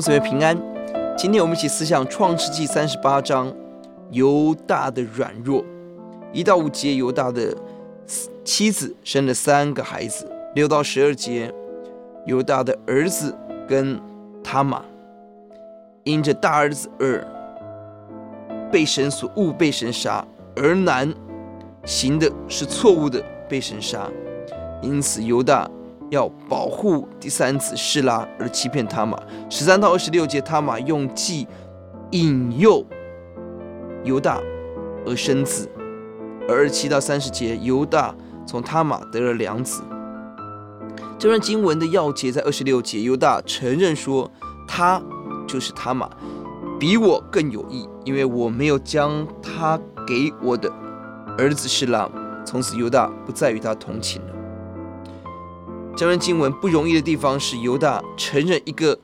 姊妹平安。今天我们一起思想创世纪三十八章犹大的软弱。一到五节，犹大的妻子生了三个孩子。六到十二节，犹大的儿子跟他玛，因着大儿子珥被神所误，被神杀；儿男行的是错误的，被神杀。因此犹大。要保护第三子示拉而欺骗他玛。十三到二十六节，他玛用计引诱犹大而生子。而二十七到三十节，犹大从他玛得了两子。这段经文的要节在二十六节，犹大承认说他就是他玛，比我更有义，因为我没有将他给我的儿子示拉。从此犹大不再与他同寝了。这段经文不容易的地方是犹大承认一个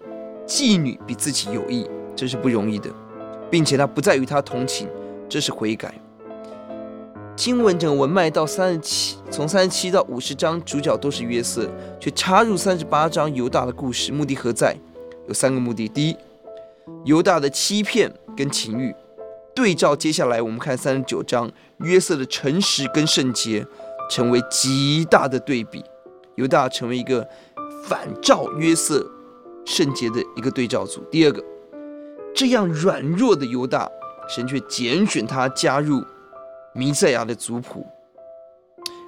妓女比自己有义，这是不容易的，并且他不再与她同寝，这是悔改。经文整个文脉到三十七，从三十七到五十章，主角都是约瑟，却插入三十八章犹大的故事，目的何在？有三个目的：第一，犹大的欺骗跟情欲，对照接下来我们看三十九章约瑟的诚实跟圣洁，成为极大的对比。犹大成为一个反照约瑟圣洁的一个对照组。第二个，这样软弱的犹大，神却拣选他加入弥赛亚的族谱，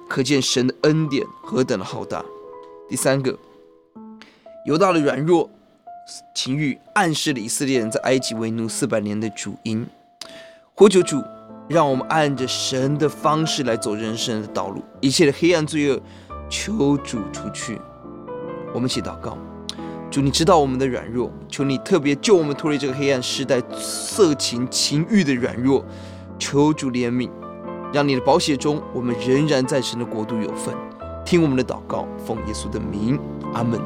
可见神的恩典何等的浩大。第三个，犹大的软弱情欲暗示了以色列人在埃及为奴四百年的主因。呼求主，让我们按着神的方式来走人生的道路，一切的黑暗罪恶。求主除去，我们一起祷告。主，你知道我们的软弱，求你特别救我们脱离这个黑暗时代色情情欲的软弱。求主怜悯，让你的宝血中，我们仍然在神的国度有份。听我们的祷告，奉耶稣的名，阿门。